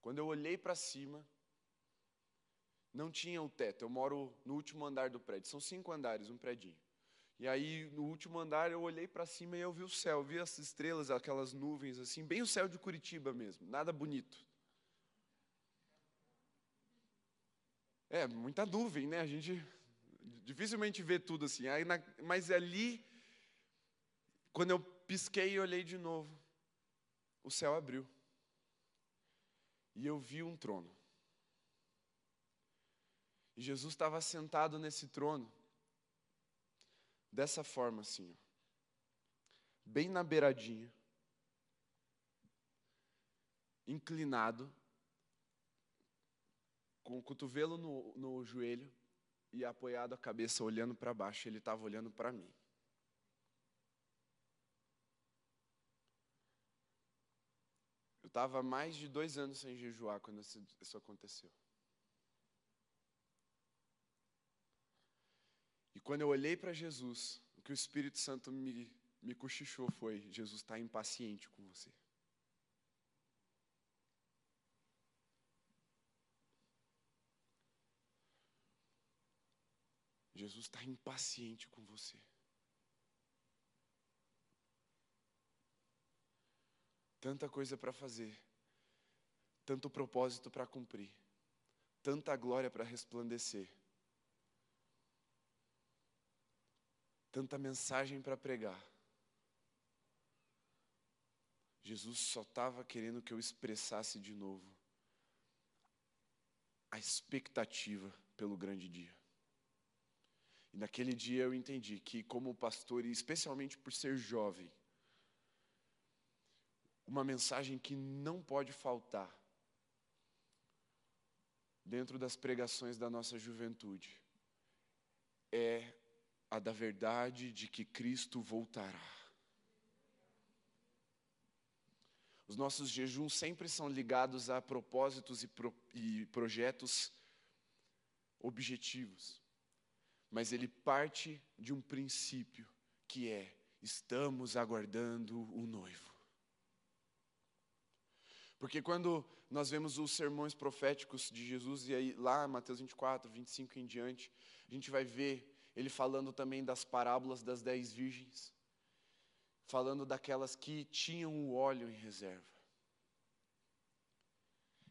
Quando eu olhei para cima, não tinha o teto. Eu moro no último andar do prédio. São cinco andares, um predinho. E aí, no último andar, eu olhei para cima e eu vi o céu, vi as estrelas, aquelas nuvens assim, bem o céu de Curitiba mesmo, nada bonito. É, muita nuvem, né? A gente dificilmente vê tudo assim. Aí na, mas ali, quando eu pisquei e olhei de novo, o céu abriu. E eu vi um trono. E Jesus estava sentado nesse trono, dessa forma assim, ó, bem na beiradinha, inclinado, com o cotovelo no, no joelho e apoiado a cabeça, olhando para baixo. Ele estava olhando para mim. Eu estava mais de dois anos sem jejuar quando isso aconteceu. Quando eu olhei para Jesus, o que o Espírito Santo me, me cochichou foi: Jesus está impaciente com você. Jesus está impaciente com você. Tanta coisa para fazer, tanto propósito para cumprir, tanta glória para resplandecer, tanta mensagem para pregar. Jesus só estava querendo que eu expressasse de novo a expectativa pelo grande dia. E naquele dia eu entendi que, como pastor, e especialmente por ser jovem, uma mensagem que não pode faltar dentro das pregações da nossa juventude é a da verdade de que Cristo voltará. Os nossos jejuns sempre são ligados a propósitos e, pro, e projetos objetivos. Mas ele parte de um princípio que é: estamos aguardando o noivo. Porque quando nós vemos os sermões proféticos de Jesus, e aí lá Mateus 24, 25 em diante, a gente vai ver ele falando também das parábolas das dez virgens falando daquelas que tinham o óleo em reserva.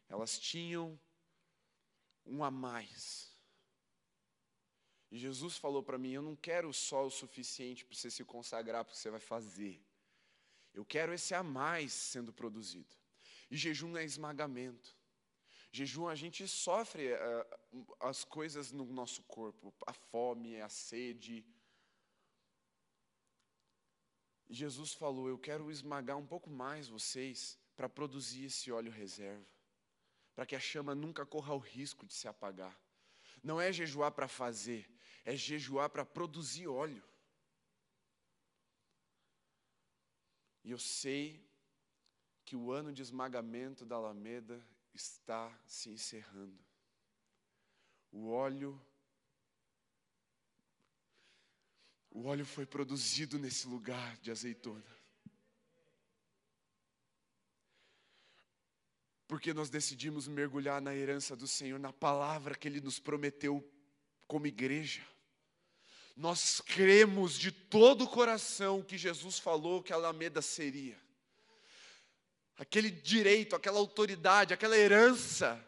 Elas tinham um a mais. E Jesus falou para mim: Eu não quero só o suficiente para você se consagrar, porque você vai fazer. Eu quero esse a mais sendo produzido. E jejum é esmagamento. Jejum a gente sofre uh, as coisas no nosso corpo, a fome, a sede, Jesus falou: Eu quero esmagar um pouco mais vocês para produzir esse óleo reserva, para que a chama nunca corra o risco de se apagar. Não é jejuar para fazer, é jejuar para produzir óleo. E eu sei que o ano de esmagamento da Alameda está se encerrando. O óleo O óleo foi produzido nesse lugar de azeitona. Porque nós decidimos mergulhar na herança do Senhor, na palavra que Ele nos prometeu como igreja. Nós cremos de todo o coração que Jesus falou que a Alameda seria. Aquele direito, aquela autoridade, aquela herança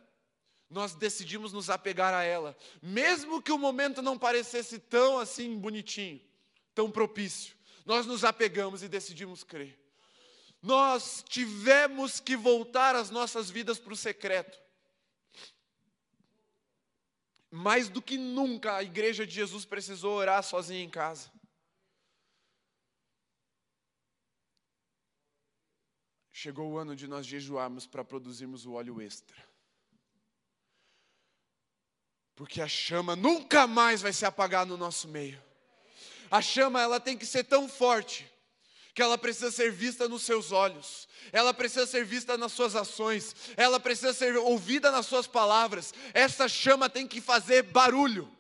nós decidimos nos apegar a ela, mesmo que o momento não parecesse tão assim bonitinho tão propício. Nós nos apegamos e decidimos crer. Nós tivemos que voltar as nossas vidas para o secreto. Mais do que nunca a igreja de Jesus precisou orar sozinha em casa. Chegou o ano de nós jejuarmos para produzirmos o óleo extra. Porque a chama nunca mais vai se apagar no nosso meio. A chama ela tem que ser tão forte que ela precisa ser vista nos seus olhos, ela precisa ser vista nas suas ações, ela precisa ser ouvida nas suas palavras. Essa chama tem que fazer barulho.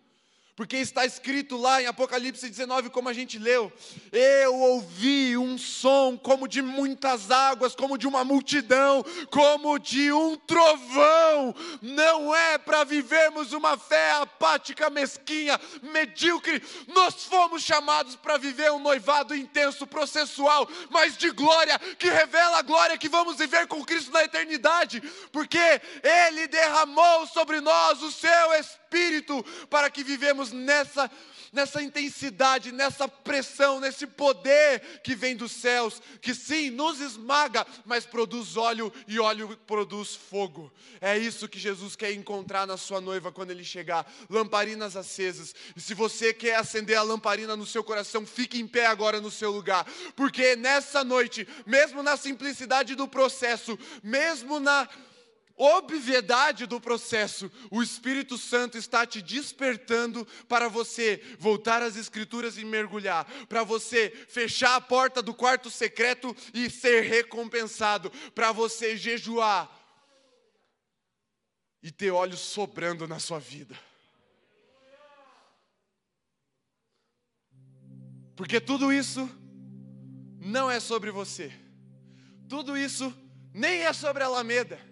Porque está escrito lá em Apocalipse 19, como a gente leu: Eu ouvi um som como de muitas águas, como de uma multidão, como de um trovão. Não é para vivermos uma fé apática, mesquinha, medíocre. Nós fomos chamados para viver um noivado intenso, processual, mas de glória, que revela a glória que vamos viver com Cristo na eternidade, porque Ele derramou sobre nós o seu Espírito para que vivemos nessa, nessa intensidade, nessa pressão, nesse poder que vem dos céus, que sim, nos esmaga, mas produz óleo e óleo produz fogo. É isso que Jesus quer encontrar na sua noiva quando ele chegar. Lamparinas acesas. E se você quer acender a lamparina no seu coração, fique em pé agora no seu lugar, porque nessa noite, mesmo na simplicidade do processo, mesmo na obviedade do processo, o Espírito Santo está te despertando para você voltar às Escrituras e mergulhar, para você fechar a porta do quarto secreto e ser recompensado, para você jejuar e ter olhos sobrando na sua vida. Porque tudo isso não é sobre você, tudo isso nem é sobre a Alameda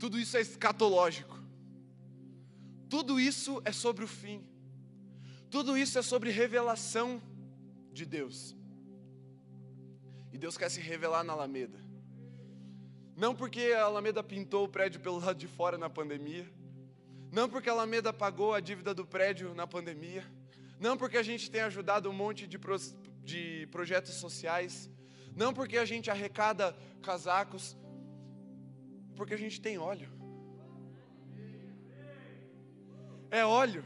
tudo isso é escatológico. Tudo isso é sobre o fim. Tudo isso é sobre revelação de Deus. E Deus quer se revelar na Alameda. Não porque a Alameda pintou o prédio pelo lado de fora na pandemia. Não porque a Alameda pagou a dívida do prédio na pandemia. Não porque a gente tem ajudado um monte de, pro, de projetos sociais. Não porque a gente arrecada casacos porque a gente tem óleo. é óleo.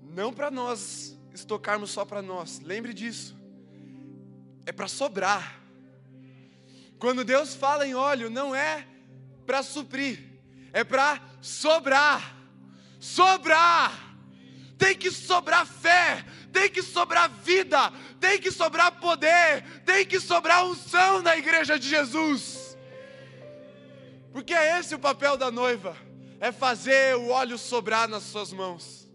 Não para nós estocarmos só para nós, lembre disso. É para sobrar. Quando Deus fala em óleo, não é para suprir, é para sobrar. Sobrar. Tem que sobrar fé, tem que sobrar vida, tem que sobrar poder, tem que sobrar unção na igreja de Jesus. Porque é esse o papel da noiva, é fazer o óleo sobrar nas suas mãos.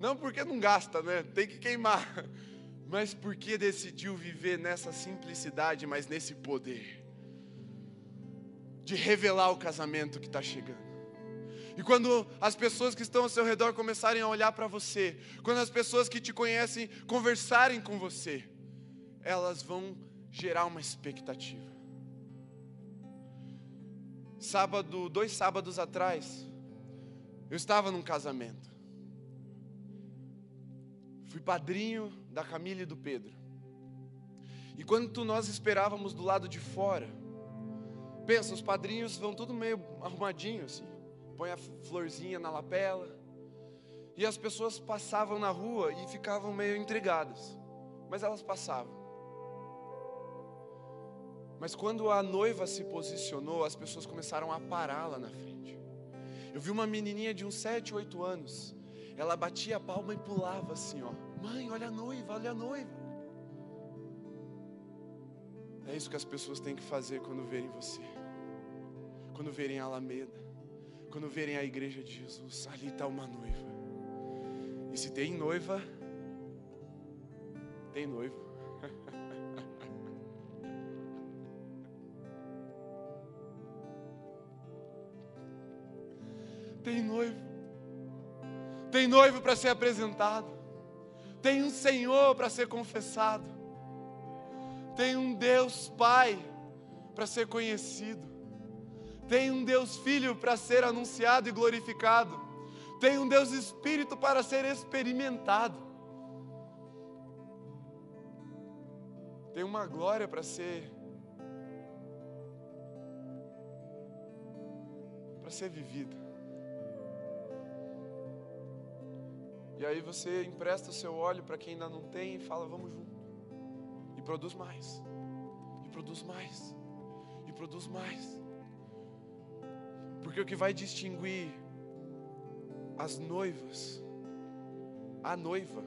Não porque não gasta, né? Tem que queimar. Mas porque decidiu viver nessa simplicidade, mas nesse poder de revelar o casamento que está chegando. E quando as pessoas que estão ao seu redor começarem a olhar para você, quando as pessoas que te conhecem conversarem com você, elas vão gerar uma expectativa. Sábado, dois sábados atrás, eu estava num casamento. Fui padrinho da Camila e do Pedro. E quando nós esperávamos do lado de fora, pensa, os padrinhos vão tudo meio arrumadinho assim põe a florzinha na lapela. E as pessoas passavam na rua e ficavam meio intrigadas, mas elas passavam. Mas quando a noiva se posicionou, as pessoas começaram a parar lá na frente. Eu vi uma menininha de uns 7, 8 anos. Ela batia a palma e pulava assim, ó. Mãe, olha a noiva, olha a noiva. É isso que as pessoas têm que fazer quando verem você. Quando verem a Alameda. Quando verem a igreja de Jesus, ali está uma noiva. E se tem noiva, tem noivo. tem noivo. Tem noivo para ser apresentado. Tem um Senhor para ser confessado. Tem um Deus Pai para ser conhecido. Tem um Deus Filho para ser anunciado e glorificado. Tem um Deus Espírito para ser experimentado. Tem uma glória para ser para ser vivida. E aí você empresta o seu óleo para quem ainda não tem e fala: "Vamos junto". E produz mais. E produz mais. E produz mais. Porque o que vai distinguir as noivas, a noiva,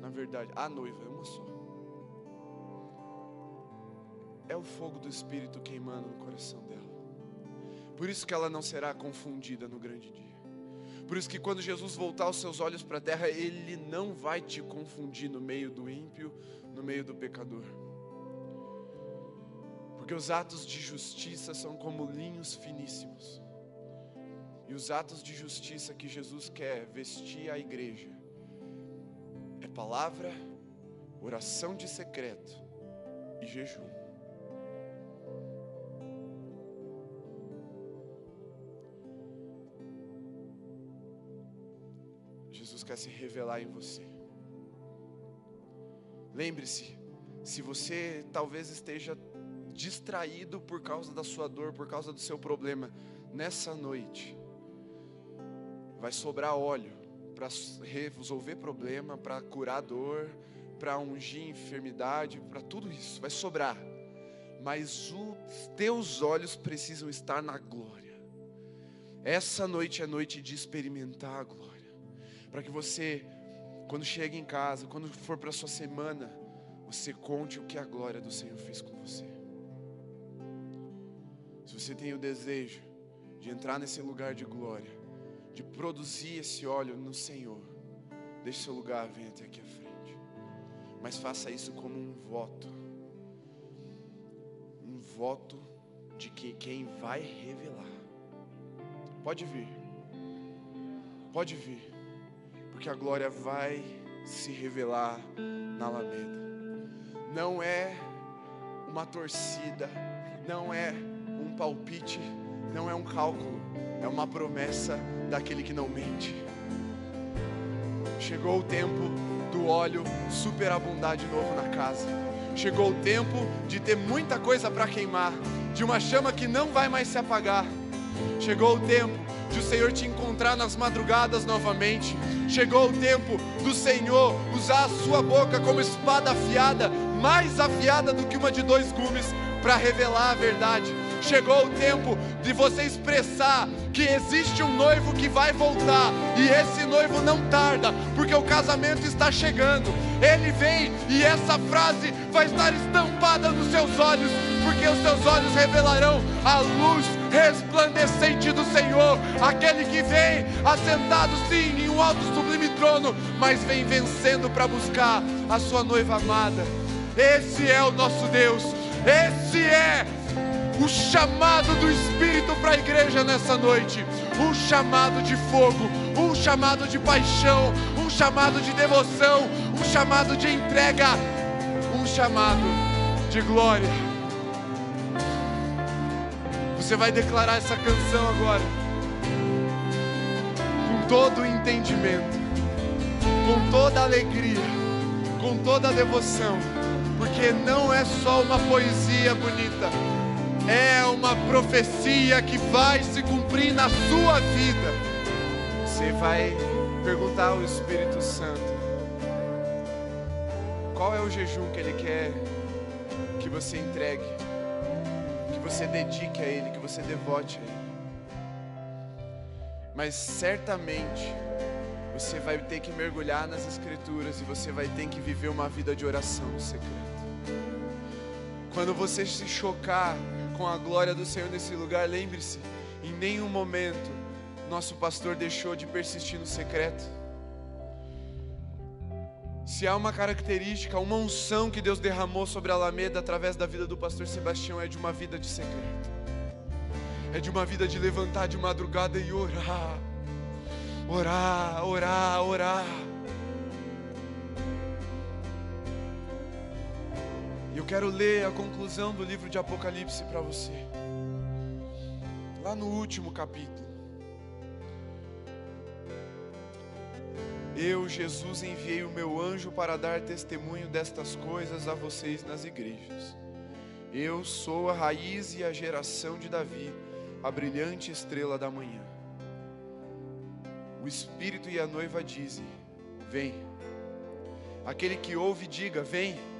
na verdade, a noiva é uma só. É o fogo do Espírito queimando no coração dela. Por isso que ela não será confundida no grande dia. Por isso que quando Jesus voltar os seus olhos para a terra, Ele não vai te confundir no meio do ímpio, no meio do pecador. Porque os atos de justiça são como linhos finíssimos. E os atos de justiça que Jesus quer vestir a igreja é palavra, oração de secreto e jejum. Jesus quer se revelar em você. Lembre-se, se você talvez esteja distraído por causa da sua dor, por causa do seu problema, nessa noite vai sobrar óleo para resolver problema, para curar dor, para ungir enfermidade, para tudo isso, vai sobrar. Mas os teus olhos precisam estar na glória. Essa noite é noite de experimentar a glória. Para que você, quando chega em casa, quando for para a sua semana, você conte o que a glória do Senhor fez com você. Se você tem o desejo de entrar nesse lugar de glória, de produzir esse óleo no Senhor, deixe seu lugar, venha até aqui à frente. Mas faça isso como um voto. Um voto de que quem vai revelar. Pode vir. Pode vir. Porque a glória vai se revelar na Alameda. Não é uma torcida, não é palpite, não é um cálculo, é uma promessa daquele que não mente. Chegou o tempo do óleo superabundar de novo na casa. Chegou o tempo de ter muita coisa para queimar, de uma chama que não vai mais se apagar. Chegou o tempo de o Senhor te encontrar nas madrugadas novamente. Chegou o tempo do Senhor usar a sua boca como espada afiada, mais afiada do que uma de dois gumes, para revelar a verdade. Chegou o tempo de você expressar que existe um noivo que vai voltar e esse noivo não tarda, porque o casamento está chegando. Ele vem e essa frase vai estar estampada nos seus olhos, porque os seus olhos revelarão a luz resplandecente do Senhor, aquele que vem assentado sim em um alto sublime trono, mas vem vencendo para buscar a sua noiva amada. Esse é o nosso Deus. Esse é o chamado do Espírito para a igreja nessa noite. Um chamado de fogo, um chamado de paixão, um chamado de devoção, um chamado de entrega, um chamado de glória. Você vai declarar essa canção agora, com todo o entendimento, com toda a alegria, com toda a devoção, porque não é só uma poesia bonita é uma profecia que vai se cumprir na sua vida. Você vai perguntar ao Espírito Santo: qual é o jejum que Ele quer que você entregue, que você dedique a Ele, que você devote a Ele. Mas certamente você vai ter que mergulhar nas Escrituras e você vai ter que viver uma vida de oração secreta. Quando você se chocar com a glória do Senhor nesse lugar, lembre-se, em nenhum momento nosso pastor deixou de persistir no secreto. Se há uma característica, uma unção que Deus derramou sobre a Alameda através da vida do pastor Sebastião, é de uma vida de secreto, é de uma vida de levantar de madrugada e orar, orar, orar, orar. E eu quero ler a conclusão do livro de Apocalipse para você. Lá no último capítulo. Eu, Jesus, enviei o meu anjo para dar testemunho destas coisas a vocês nas igrejas. Eu sou a raiz e a geração de Davi, a brilhante estrela da manhã. O Espírito e a noiva dizem: Vem. Aquele que ouve, diga: Vem.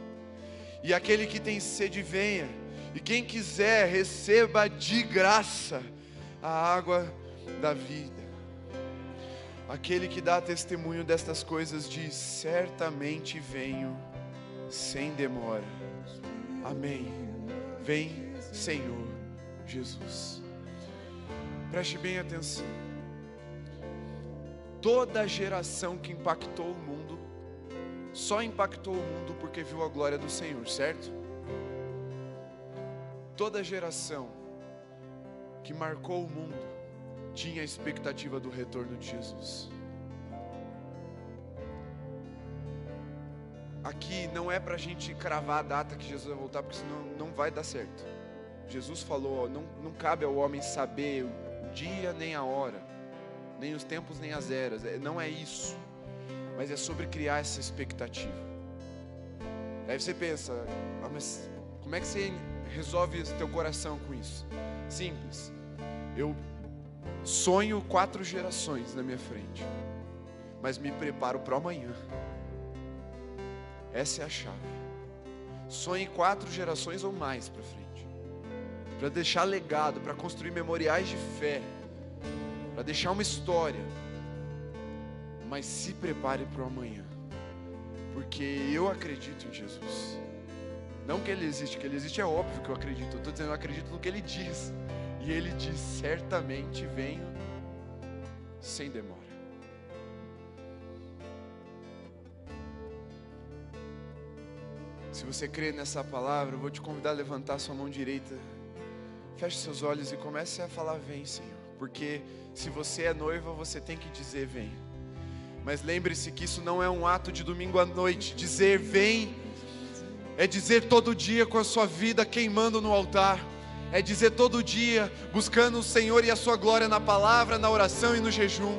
E aquele que tem sede, venha. E quem quiser, receba de graça a água da vida. Aquele que dá testemunho destas coisas diz: Certamente venho sem demora. Amém. Vem, Senhor Jesus. Preste bem atenção. Toda geração que impactou o mundo só impactou o mundo porque viu a glória do Senhor, certo? Toda geração que marcou o mundo tinha a expectativa do retorno de Jesus. Aqui não é para a gente cravar a data que Jesus vai voltar, porque senão não vai dar certo. Jesus falou: não, não cabe ao homem saber o dia nem a hora, nem os tempos nem as eras, é, não é isso mas é sobre criar essa expectativa. Aí você pensa, ah, mas como é que você resolve teu coração com isso? Simples. Eu sonho quatro gerações na minha frente, mas me preparo para amanhã. Essa é a chave. Sonhe quatro gerações ou mais para frente, para deixar legado, para construir memoriais de fé, para deixar uma história mas se prepare para o amanhã, porque eu acredito em Jesus. Não que ele existe, que ele existe é óbvio que eu acredito. Eu estou dizendo, eu acredito no que ele diz. E ele diz: certamente venho sem demora. Se você crê nessa palavra, eu vou te convidar a levantar sua mão direita. Feche seus olhos e comece a falar: Vem, Senhor. Porque se você é noiva, você tem que dizer: Vem. Mas lembre-se que isso não é um ato de domingo à noite. Dizer vem é dizer todo dia com a sua vida queimando no altar. É dizer todo dia buscando o Senhor e a sua glória na palavra, na oração e no jejum.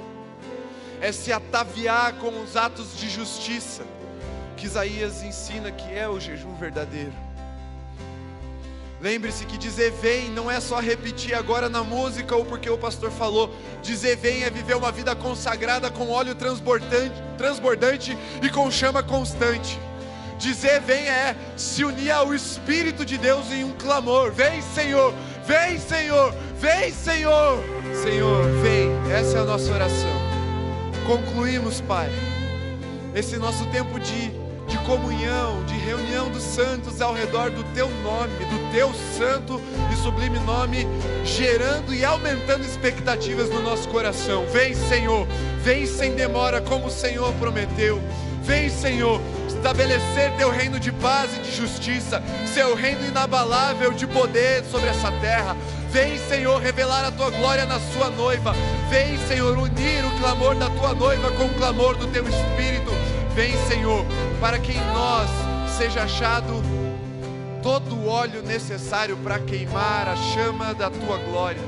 É se ataviar com os atos de justiça que Isaías ensina que é o jejum verdadeiro. Lembre-se que dizer vem não é só repetir agora na música ou porque o pastor falou. Dizer vem é viver uma vida consagrada com óleo transbordante, transbordante e com chama constante. Dizer vem é se unir ao Espírito de Deus em um clamor: Vem, Senhor, vem, Senhor, vem, Senhor. Senhor, vem. Essa é a nossa oração. Concluímos, Pai, esse nosso tempo de comunhão, de reunião dos santos ao redor do teu nome, do teu santo e sublime nome, gerando e aumentando expectativas no nosso coração. Vem, Senhor, vem sem demora, como o Senhor prometeu. Vem, Senhor, estabelecer teu reino de paz e de justiça, seu reino inabalável de poder sobre essa terra. Vem, Senhor, revelar a tua glória na sua noiva. Vem, Senhor, unir o clamor da tua noiva com o clamor do teu espírito. Vem, Senhor, para que em nós seja achado todo o óleo necessário para queimar a chama da tua glória.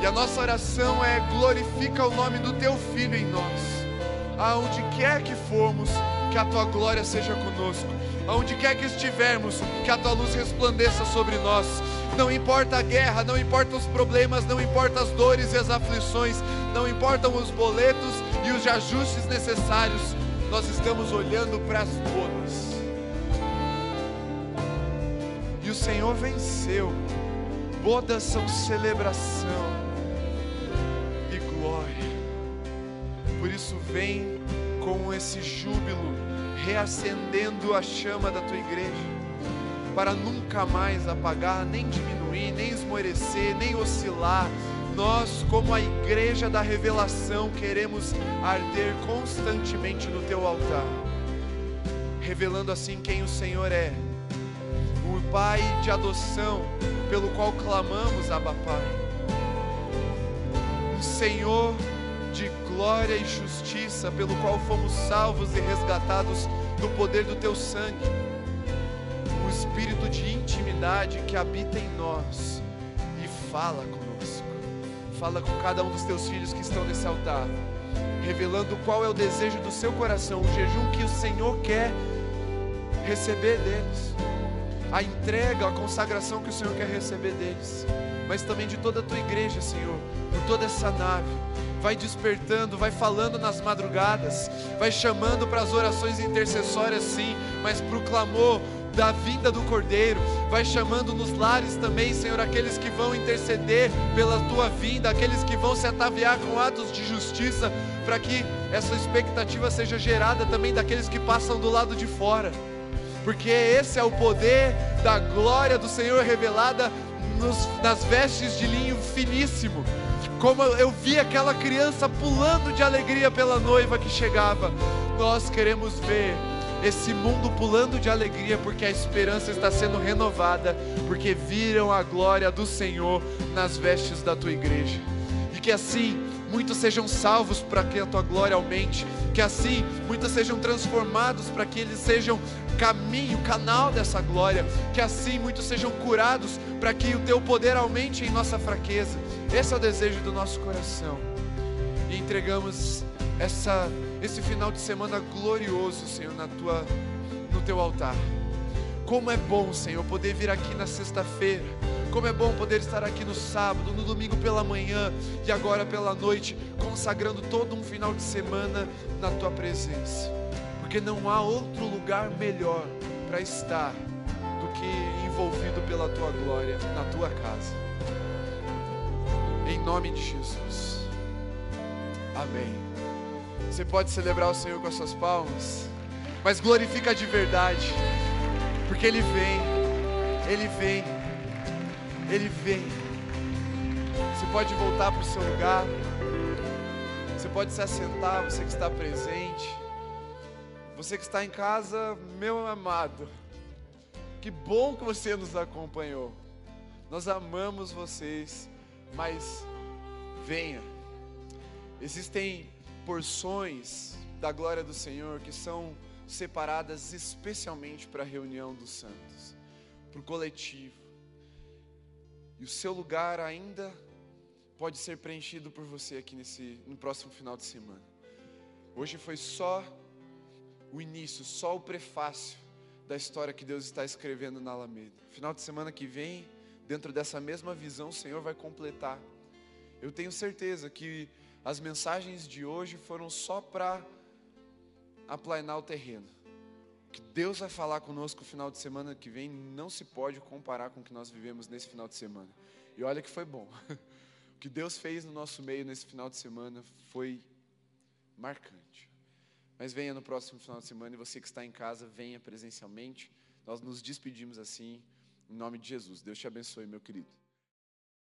E a nossa oração é: glorifica o nome do teu filho em nós aonde quer que formos, que a tua glória seja conosco, aonde quer que estivermos, que a tua luz resplandeça sobre nós. Não importa a guerra, não importa os problemas, não importa as dores e as aflições, não importam os boletos e os ajustes necessários, nós estamos olhando para as bodas. E o Senhor venceu. Bodas são celebração Por isso, vem com esse júbilo, reacendendo a chama da tua igreja, para nunca mais apagar, nem diminuir, nem esmorecer, nem oscilar. Nós, como a igreja da revelação, queremos arder constantemente no teu altar, revelando assim quem o Senhor é, o Pai de adoção, pelo qual clamamos, Abba Pai. O Senhor glória e justiça, pelo qual fomos salvos e resgatados no poder do teu sangue. O espírito de intimidade que habita em nós e fala conosco. Fala com cada um dos teus filhos que estão nesse altar, revelando qual é o desejo do seu coração, o jejum que o Senhor quer receber deles. A entrega, a consagração que o Senhor quer receber deles, mas também de toda a tua igreja, Senhor, por toda essa nave vai despertando, vai falando nas madrugadas, vai chamando para as orações intercessórias, sim, mas para o clamor da vinda do Cordeiro, vai chamando nos lares também, Senhor, aqueles que vão interceder pela tua vinda, aqueles que vão se ataviar com atos de justiça, para que essa expectativa seja gerada também daqueles que passam do lado de fora, porque esse é o poder da glória do Senhor revelada nos, nas vestes de linho finíssimo como eu vi aquela criança pulando de alegria pela noiva que chegava. Nós queremos ver esse mundo pulando de alegria, porque a esperança está sendo renovada, porque viram a glória do Senhor nas vestes da tua igreja. E que assim muitos sejam salvos para que a tua glória aumente, que assim muitos sejam transformados para que eles sejam caminho, canal dessa glória, que assim muitos sejam curados para que o teu poder aumente em nossa fraqueza esse é o desejo do nosso coração. E entregamos essa, esse final de semana glorioso, Senhor, na tua, no teu altar. Como é bom, Senhor, poder vir aqui na sexta-feira. Como é bom poder estar aqui no sábado, no domingo pela manhã e agora pela noite, consagrando todo um final de semana na tua presença. Porque não há outro lugar melhor para estar do que envolvido pela tua glória na tua casa. Nome de Jesus. Amém. Você pode celebrar o Senhor com as suas palmas, mas glorifica de verdade, porque Ele vem, Ele vem, Ele vem. Você pode voltar para o seu lugar, você pode se assentar, você que está presente, você que está em casa, meu amado, que bom que você nos acompanhou. Nós amamos vocês mas venha. Existem porções da glória do Senhor que são separadas especialmente para a reunião dos santos, para o coletivo. E o seu lugar ainda pode ser preenchido por você aqui nesse no próximo final de semana. Hoje foi só o início, só o prefácio da história que Deus está escrevendo na Alameda. Final de semana que vem, dentro dessa mesma visão, o Senhor vai completar. Eu tenho certeza que as mensagens de hoje foram só para aplainar o terreno. O que Deus vai falar conosco no final de semana que vem não se pode comparar com o que nós vivemos nesse final de semana. E olha que foi bom. O que Deus fez no nosso meio nesse final de semana foi marcante. Mas venha no próximo final de semana e você que está em casa, venha presencialmente. Nós nos despedimos assim, em nome de Jesus. Deus te abençoe, meu querido.